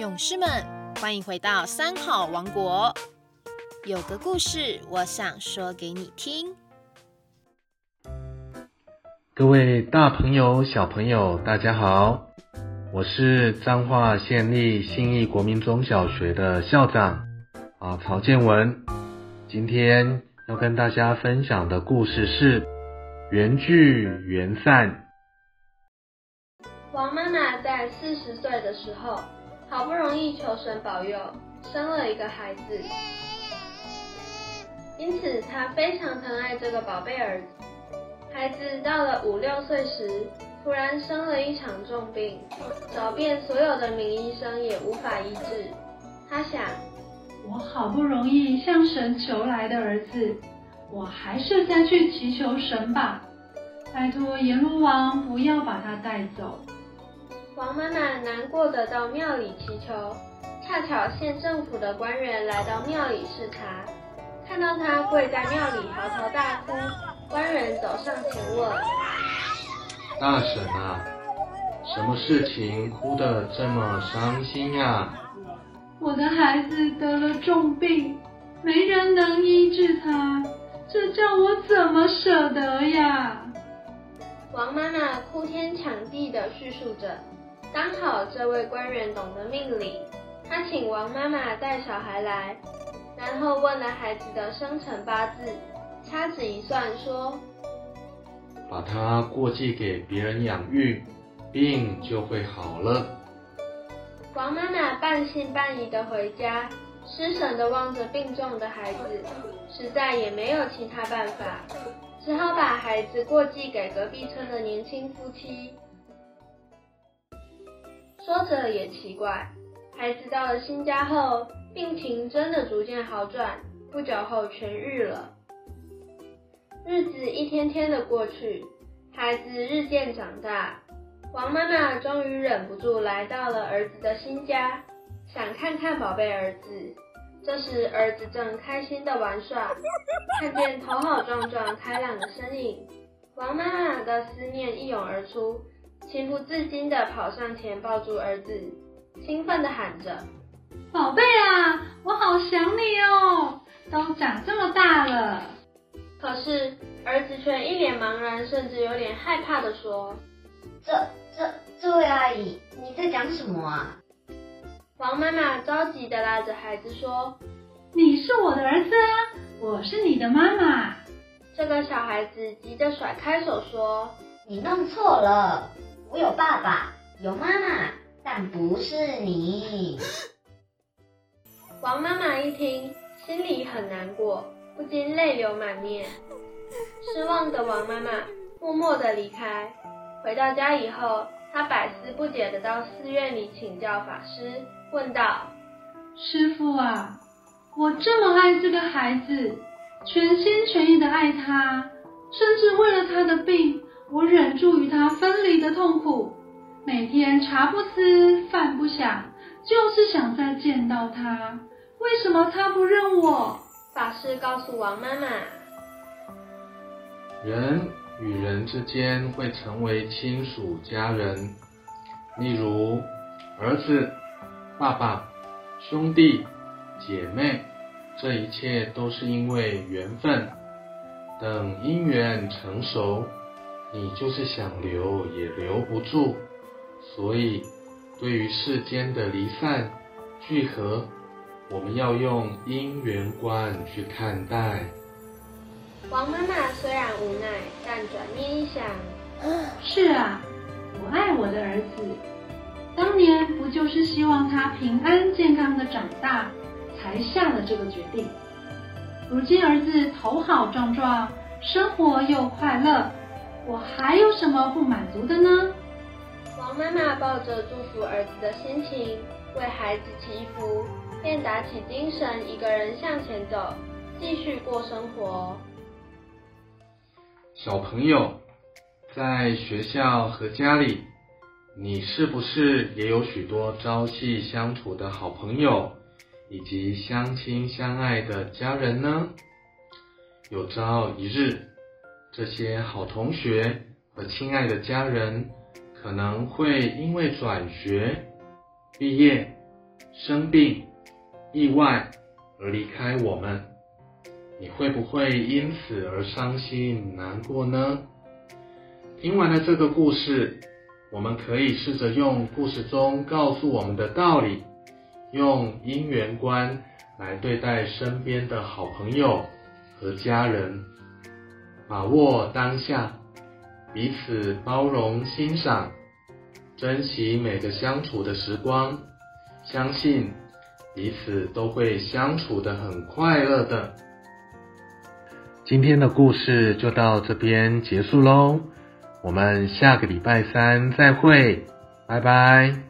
勇士们，欢迎回到三好王国。有个故事，我想说给你听。各位大朋友、小朋友，大家好，我是彰化县立信义国民中小学的校长啊曹建文。今天要跟大家分享的故事是缘聚缘散。王妈妈在四十岁的时候，好不容易求神保佑，生了一个孩子，因此他非常疼爱这个宝贝儿子。孩子到了五六岁时，突然生了一场重病，找遍所有的名医生也无法医治。他想，我好不容易向神求来的儿子，我还是再去祈求神吧，拜托阎罗王不要把他带走。王妈妈难过的到庙里祈求，恰巧县政府的官员来到庙里视察，看到她跪在庙里嚎啕大哭，官员走上前问：“大婶啊，什么事情哭得这么伤心呀？”“我的孩子得了重病，没人能医治他，这叫我怎么舍得呀？”王妈妈哭天抢地的叙述着。刚好这位官员懂得命理，他请王妈妈带小孩来，然后问了孩子的生辰八字，掐指一算说：“把他过继给别人养育，病就会好了。”王妈妈半信半疑的回家，失神的望着病重的孩子，实在也没有其他办法，只好把孩子过继给隔壁村的年轻夫妻。说着也奇怪，孩子到了新家后，病情真的逐渐好转，不久后痊愈了。日子一天天的过去，孩子日渐长大，王妈妈终于忍不住来到了儿子的新家，想看看宝贝儿子。这时儿子正开心的玩耍，看见头好壮壮、开朗的身影，王妈妈的思念一涌而出。情不自禁地跑上前抱住儿子，兴奋地喊着：“宝贝啊，我好想你哦！都长这么大了。”可是儿子却一脸茫然，甚至有点害怕地说：“这、这、这位阿姨，你在讲什么啊？”王妈妈着急地拉着孩子说：“你是我的儿子啊，我是你的妈妈。”这个小孩子急着甩开手说：“你弄错了。”我有爸爸，有妈妈，但不是你。王妈妈一听，心里很难过，不禁泪流满面。失望的王妈妈默默的离开。回到家以后，她百思不解的到寺院里请教法师，问道：“师傅啊，我这么爱这个孩子，全心全意的爱他，甚至为了他的病。”我忍住与他分离的痛苦，每天茶不思饭不想，就是想再见到他。为什么他不认我？法师告诉王妈妈，人与人之间会成为亲属家人，例如儿子、爸爸、兄弟、姐妹，这一切都是因为缘分。等因缘成熟。你就是想留也留不住，所以对于世间的离散聚合，我们要用因缘观去看待。王妈妈虽然无奈，但转念一想，是啊，我爱我的儿子，当年不就是希望他平安健康的长大，才下了这个决定。如今儿子头好壮壮，生活又快乐。我还有什么不满足的呢？王妈妈抱着祝福儿子的心情，为孩子祈福，便打起精神，一个人向前走，继续过生活。小朋友，在学校和家里，你是不是也有许多朝夕相处的好朋友，以及相亲相爱的家人呢？有朝一日。这些好同学和亲爱的家人，可能会因为转学、毕业生病、意外而离开我们，你会不会因此而伤心难过呢？听完了这个故事，我们可以试着用故事中告诉我们的道理，用因缘观来对待身边的好朋友和家人，把握当下，彼此包容欣赏。珍惜每个相处的时光，相信彼此都会相处的很快乐的。今天的故事就到这边结束喽，我们下个礼拜三再会，拜拜。